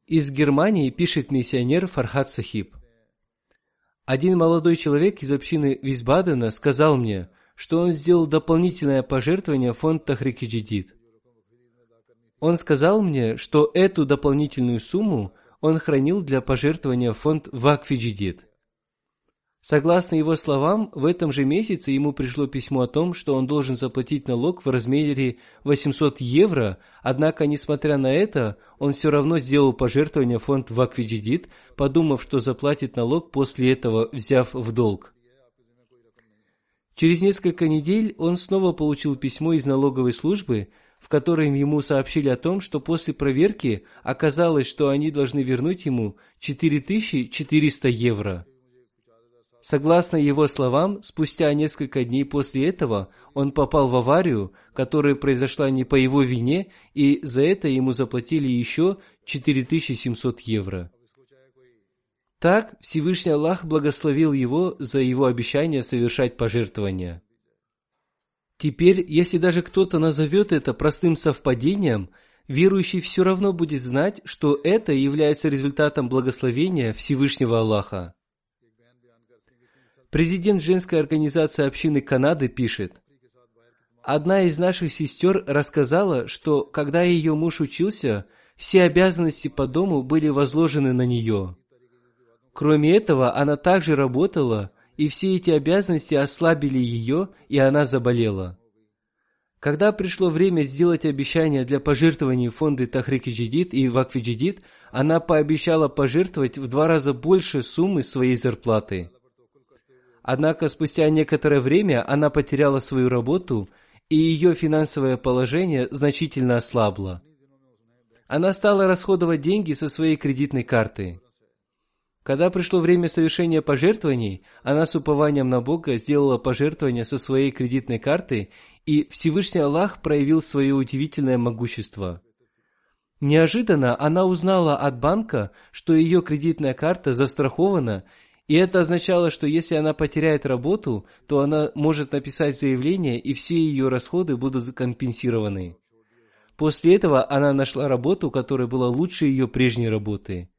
Из Германии пишет миссионер Фархат Сахиб. Один молодой человек из общины Висбадена сказал мне, что он сделал дополнительное пожертвование в фонд Тахрикиджидит. Он сказал мне, что эту дополнительную сумму он хранил для пожертвования в фонд Вакфиджидит. Согласно его словам, в этом же месяце ему пришло письмо о том, что он должен заплатить налог в размере 800 евро, однако, несмотря на это, он все равно сделал пожертвование в фонд Ваквиджидит, подумав, что заплатит налог после этого, взяв в долг. Через несколько недель он снова получил письмо из налоговой службы, в котором ему сообщили о том, что после проверки оказалось, что они должны вернуть ему 4400 евро. Согласно его словам, спустя несколько дней после этого он попал в аварию, которая произошла не по его вине, и за это ему заплатили еще 4700 евро. Так Всевышний Аллах благословил его за его обещание совершать пожертвования. Теперь, если даже кто-то назовет это простым совпадением, верующий все равно будет знать, что это является результатом благословения Всевышнего Аллаха. Президент женской организации общины Канады пишет, Одна из наших сестер рассказала, что когда ее муж учился, все обязанности по дому были возложены на нее. Кроме этого, она также работала, и все эти обязанности ослабили ее, и она заболела. Когда пришло время сделать обещание для пожертвований в фонды Тахрики Джидид и Вакфи Джидид, она пообещала пожертвовать в два раза больше суммы своей зарплаты. Однако спустя некоторое время она потеряла свою работу, и ее финансовое положение значительно ослабло. Она стала расходовать деньги со своей кредитной карты. Когда пришло время совершения пожертвований, она с упованием на Бога сделала пожертвование со своей кредитной карты, и Всевышний Аллах проявил свое удивительное могущество. Неожиданно она узнала от банка, что ее кредитная карта застрахована, и это означало, что если она потеряет работу, то она может написать заявление, и все ее расходы будут компенсированы. После этого она нашла работу, которая была лучше ее прежней работы.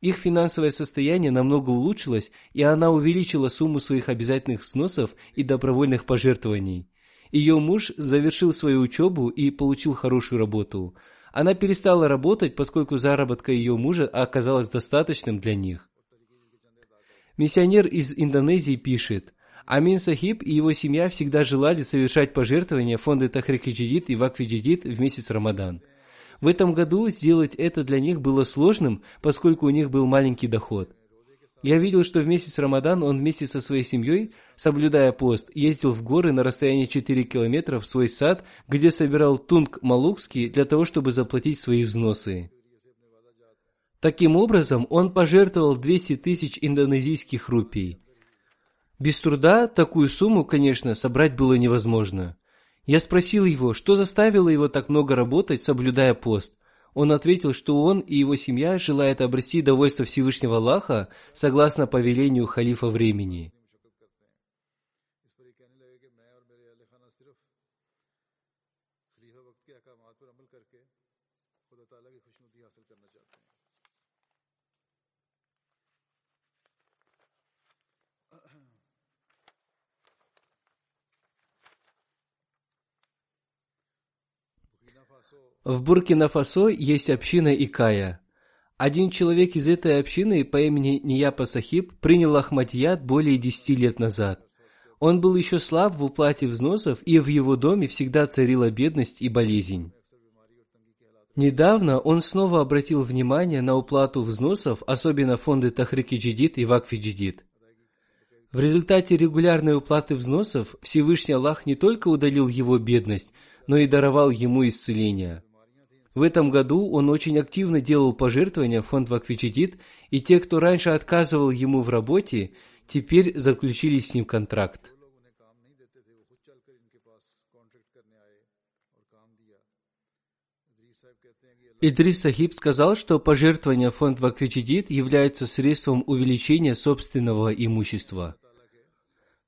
Их финансовое состояние намного улучшилось, и она увеличила сумму своих обязательных взносов и добровольных пожертвований. Ее муж завершил свою учебу и получил хорошую работу. Она перестала работать, поскольку заработка ее мужа оказалась достаточным для них. Миссионер из Индонезии пишет, Амин Сахиб и его семья всегда желали совершать пожертвования фонда Тахрик и Вакфи в месяц Рамадан. В этом году сделать это для них было сложным, поскольку у них был маленький доход. Я видел, что в месяц Рамадан он вместе со своей семьей, соблюдая пост, ездил в горы на расстоянии 4 километров в свой сад, где собирал тунг малукский для того, чтобы заплатить свои взносы. Таким образом, он пожертвовал 200 тысяч индонезийских рупий. Без труда такую сумму, конечно, собрать было невозможно. Я спросил его, что заставило его так много работать, соблюдая пост. Он ответил, что он и его семья желают обрести довольство Всевышнего Аллаха согласно повелению халифа времени. В Буркина-Фасо есть община Икая. Один человек из этой общины по имени Нияпа Сахиб принял Ахмадьят более десяти лет назад. Он был еще слаб в уплате взносов, и в его доме всегда царила бедность и болезнь. Недавно он снова обратил внимание на уплату взносов, особенно фонды Тахрики Джидид и Вакфи Джидид. В результате регулярной уплаты взносов Всевышний Аллах не только удалил его бедность, но и даровал ему исцеление – в этом году он очень активно делал пожертвования в фонд Ваквичидит, и те, кто раньше отказывал ему в работе, теперь заключили с ним контракт. Идрис Сахиб сказал, что пожертвования в фонд Ваквичидит являются средством увеличения собственного имущества.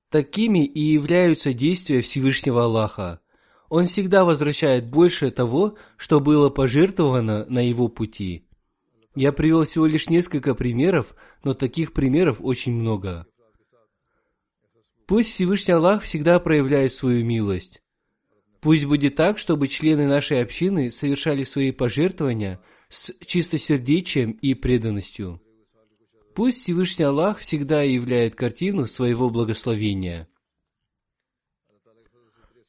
Такими и являются действия Всевышнего Аллаха – он всегда возвращает больше того, что было пожертвовано на его пути. Я привел всего лишь несколько примеров, но таких примеров очень много. Пусть Всевышний Аллах всегда проявляет свою милость. Пусть будет так, чтобы члены нашей общины совершали свои пожертвования с чистосердечием и преданностью. Пусть Всевышний Аллах всегда являет картину своего благословения.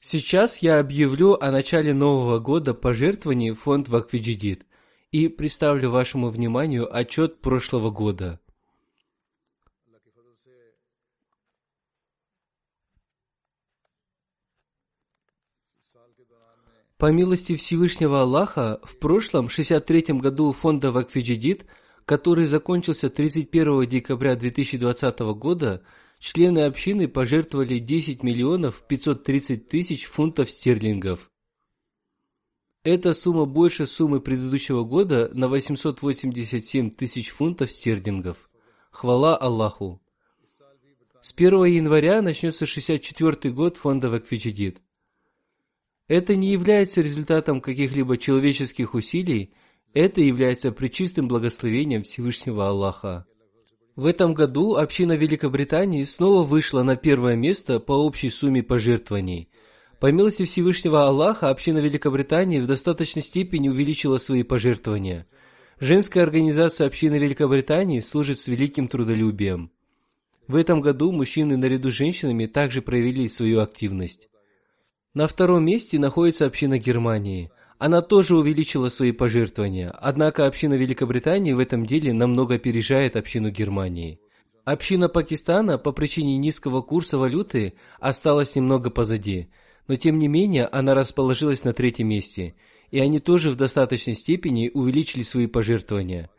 Сейчас я объявлю о начале нового года пожертвований в фонд Ваквиджидит и представлю вашему вниманию отчет прошлого года. По милости Всевышнего Аллаха, в прошлом 63-м году фонда Вакфиджидит, который закончился 31 декабря 2020 года, члены общины пожертвовали 10 миллионов 530 тысяч фунтов стерлингов. Эта сумма больше суммы предыдущего года на 887 тысяч фунтов стерлингов. Хвала Аллаху! С 1 января начнется 64-й год фонда Вакфичидит. Это не является результатом каких-либо человеческих усилий, это является причистым благословением Всевышнего Аллаха. В этом году община Великобритании снова вышла на первое место по общей сумме пожертвований. По милости Всевышнего Аллаха, община Великобритании в достаточной степени увеличила свои пожертвования. Женская организация общины Великобритании служит с великим трудолюбием. В этом году мужчины наряду с женщинами также проявили свою активность. На втором месте находится община Германии – она тоже увеличила свои пожертвования, однако община Великобритании в этом деле намного опережает общину Германии. Община Пакистана по причине низкого курса валюты осталась немного позади, но тем не менее она расположилась на третьем месте, и они тоже в достаточной степени увеличили свои пожертвования.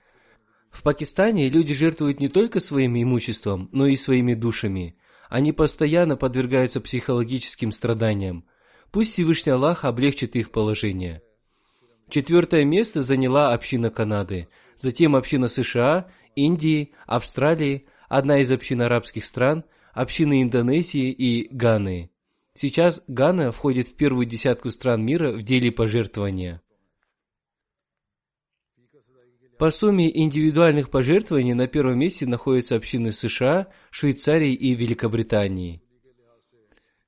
В Пакистане люди жертвуют не только своим имуществом, но и своими душами. Они постоянно подвергаются психологическим страданиям. Пусть Всевышний Аллах облегчит их положение. Четвертое место заняла община Канады, затем община США, Индии, Австралии, одна из общин арабских стран, общины Индонезии и Ганы. Сейчас Гана входит в первую десятку стран мира в деле пожертвования. По сумме индивидуальных пожертвований на первом месте находятся общины США, Швейцарии и Великобритании.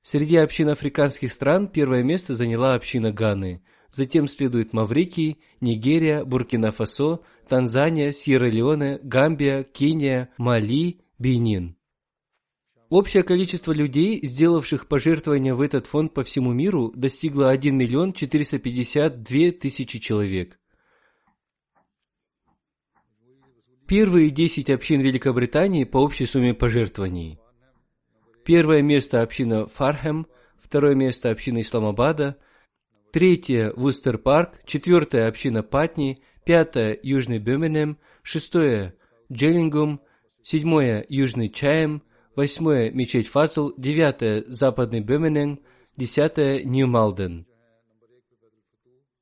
Среди общин африканских стран первое место заняла община Ганы. Затем следует Маврикий, Нигерия, Буркина-Фасо, Танзания, Сьерра-Леоне, Гамбия, Кения, Мали, Бенин. Общее количество людей, сделавших пожертвования в этот фонд по всему миру, достигло 1 миллион 452 тысячи человек. Первые 10 общин Великобритании по общей сумме пожертвований. Первое место община Фархем, второе место община Исламабада, третье Вустер Парк, четвертое община Патни, пятое Южный Бюменем, шестое Джеллингум, седьмое Южный Чаем, восьмое мечеть Фазл, девятое Западный Бюменен, десятое Нью-Малден.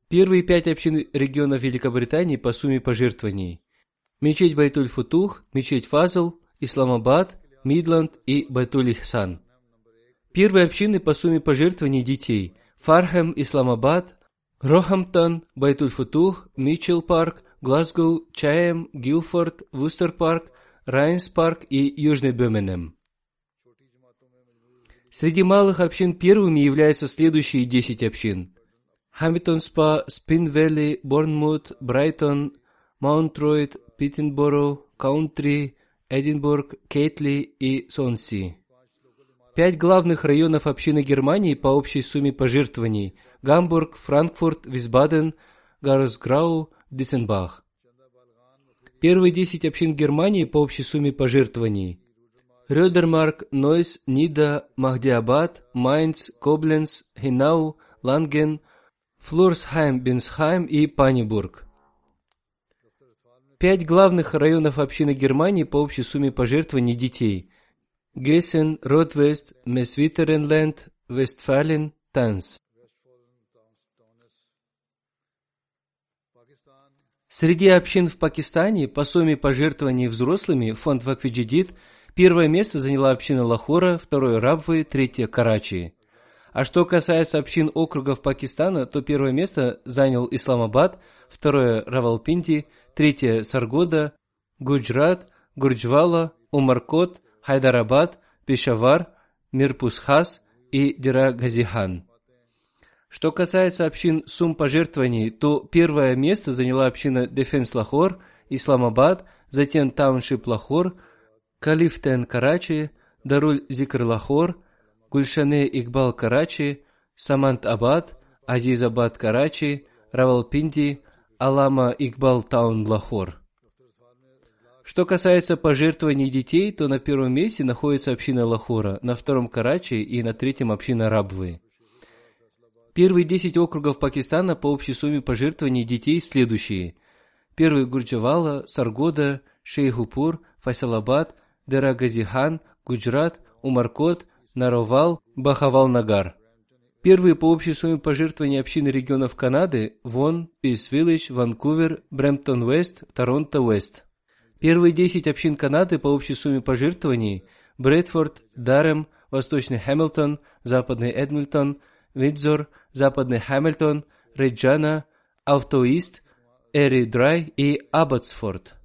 Первые пять общин регионов Великобритании по сумме пожертвований. Мечеть Байтуль-Футух, мечеть Фазл, Исламабад, Мидланд и Байтуль-Ихсан. Первые общины по сумме пожертвований детей – Фарнем, Исламабад, Рохамптон, Байтуль-Футух, Митчелл Парк, Глазгоу, Чаем, Гилфорд, Вустер Парк, Райнс Парк и Южный Бюменем. Среди малых общин первыми являются следующие 10 общин. Лемингтон-Спа, Спен-Вэлли, Борнмут, Брайтон, Маунт-Ройд, Питерборо, Ковентри, Эдинбург, Кейтли и Суонси. Пять главных районов общины Германии по общей сумме пожертвований – Гамбург, Франкфурт, Висбаден, Гросс-Герау, Дитценбах. Первые десять общин Германии по общей сумме пожертвований – Рёдермарк, Нойс, Нида, Махдиабад, Майнц, Кобленц, Ханау, Ланген, Флорсхайм, Бенсхайм и Пиннеберг. Пять главных районов общины Германии по общей сумме пожертвований детей – Гессен, Ротвест, Месвитеренленд, Вестфален, Танс. Среди общин в Пакистане по сумме пожертвований взрослыми фонд Вакфиджидит первое место заняла община Лахора, второе – Рабвы, третье – Карачи. А что касается общин округов Пакистана, то первое место занял Исламабад, второе – Равалпинди – третье – Саргода, Гуджрат, Гуджранвала, Умаркот, Хайдарабад, Пешавар, Мирпурхас и Дирагазихан. Что касается общин сумм пожертвований, то первое место заняла община Дефенс Лахор, Исламабад, затем Тауншип Лахор, Клифтон Карачи, Даруль Зикр Лахор, Гульшане Игбал Карачи, Самант Абад, Азизабад Карачи, Равалпинди, Алама Игбал Таун Лахор. Что касается пожертвований детей, то на первом месте находится община Лахора, на втором Карачи и на третьем община Рабвы. Первые десять округов Пакистана по общей сумме пожертвований детей следующие. Первый Гурджавала, Саргода, Шейхупур, Файсалабад, Дерагазихан, Гуджрат, Умаркот, Наровал, Бахавал-Нагар – Первые по общей сумме пожертвований общины регионов Канады – Вон, Пис-Виллидж, Ванкувер, Брэмптон-Вест, Торонто-Вест. Первые 10 общин Канады по общей сумме пожертвований – Брэдфорд, Дарем, Восточный Хэмилтон, Западный Эдмонтон, Виндзор, Западный Хэмилтон, Реджайна, Автоист, Эйрдри и Абботсфорд.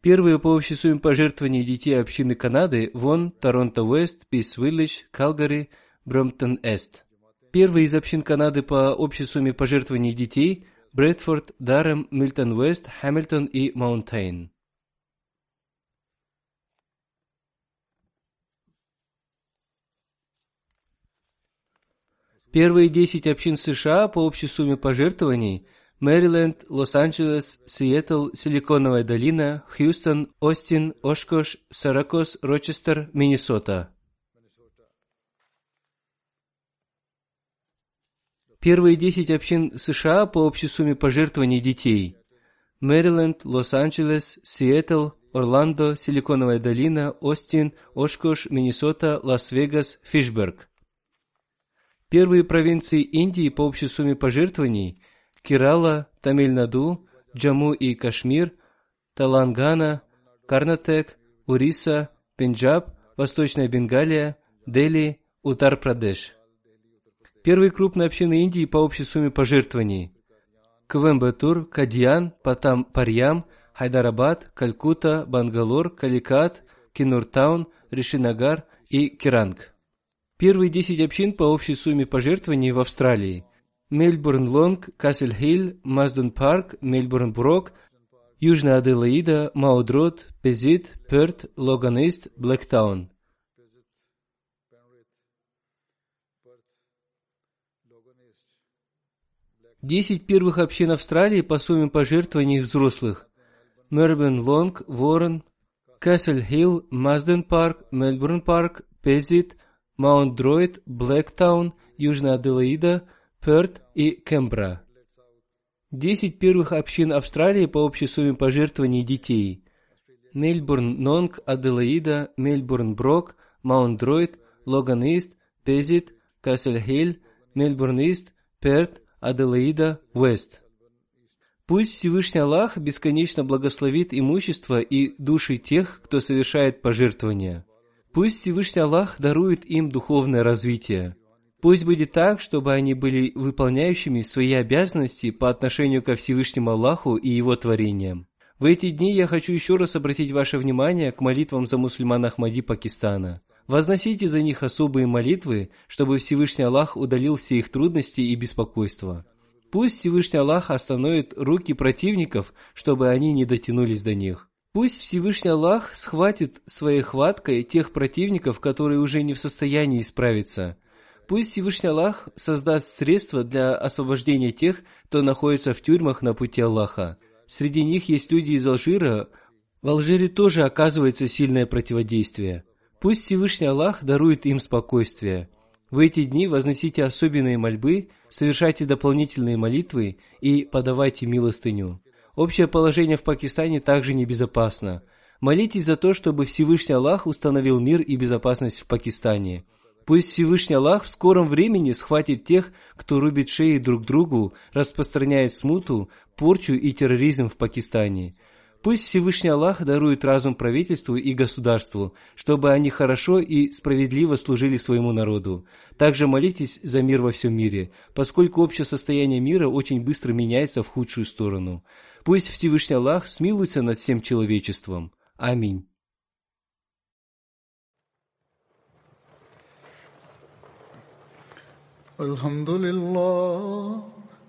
Первые по общей сумме пожертвований детей общины Канады – Вон, Торонто-Вест, Пейс-Виллидж, Калгари, Брэмптон-Эст. Первый из общин Канады по общей сумме пожертвований детей – Брэдфорд, Дарем, Милтон-Вест, Хэмилтон и Маунтейн. Первые десять общин США по общей сумме пожертвований – Мэриленд, Лос-Анджелес, Сиэтл, Силиконовая долина, Хьюстон, Остин, Ошкош, Саракос, Рочестер, Миннесота – Первые десять общин США по общей сумме пожертвований детей. Мэриленд, Лос-Анджелес, Сиэтл, Орландо, Силиконовая долина, Остин, Ошкош, Миннесота, Лас-Вегас, Фишберг. Первые провинции Индии по общей сумме пожертвований – Кирала, Тамиль-Наду, и Кашмир, Талангана, Карнатек, Уриса, Пенджаб, Восточная Бенгалия, Дели, Утар-Прадеш – Первые крупные общины Индии по общей сумме пожертвований. Квембатур, Кадьян, Патам Парьям, Хайдарабад, Калькутта, Бангалор, Каликат, Кинуртаун, Ришинагар и Керанг. Первые десять общин по общей сумме пожертвований в Австралии – Мельбурн Лонг, Кассель Хилл, Мазден Парк, Мельбурн Брок, Южная Аделаида, Маудрот, Пезит, Перт, Логан Ист, Блэктаун. Десять первых общин Австралии по сумме пожертвований взрослых – Мербен Лонг, Ворон, Кассель Хилл, Мазден Парк, Мельбурн Парк, Пезит, Маунт Дроид, Блэктаун, Южная Аделаида, Перт и Кембра. Десять первых общин Австралии по общей сумме пожертвований детей. Мельбурн Нонг, Аделаида, Мельбурн Брок, Маунт Дроид, Логан Ист, Пезит, Кассель Хилл, Мельбурн Ист, Перт, Аделаида, Уэст. Пусть Всевышний Аллах бесконечно благословит имущество и души тех, кто совершает пожертвования. Пусть Всевышний Аллах дарует им духовное развитие. Пусть будет так, чтобы они были выполняющими свои обязанности по отношению ко Всевышнему Аллаху и Его творениям. В эти дни я хочу еще раз обратить ваше внимание к молитвам за мусульман Ахмади Пакистана. Возносите за них особые молитвы, чтобы Всевышний Аллах удалил все их трудности и беспокойства. Пусть Всевышний Аллах остановит руки противников, чтобы они не дотянулись до них. Пусть Всевышний Аллах схватит своей хваткой тех противников, которые уже не в состоянии справиться. Пусть Всевышний Аллах создаст средства для освобождения тех, кто находится в тюрьмах на пути Аллаха. Среди них есть люди из Алжира. В Алжире тоже оказывается сильное противодействие. Пусть Всевышний Аллах дарует им спокойствие. В эти дни возносите особенные мольбы, совершайте дополнительные молитвы и подавайте милостыню. Общее положение в Пакистане также небезопасно. Молитесь за то, чтобы Всевышний Аллах установил мир и безопасность в Пакистане. Пусть Всевышний Аллах в скором времени схватит тех, кто рубит шеи друг другу, распространяет смуту, порчу и терроризм в Пакистане. Пусть Всевышний Аллах дарует разум правительству и государству, чтобы они хорошо и справедливо служили своему народу. Также молитесь за мир во всем мире, поскольку общее состояние мира очень быстро меняется в худшую сторону. Пусть Всевышний Аллах смилуется над всем человечеством. Аминь. الحمد لله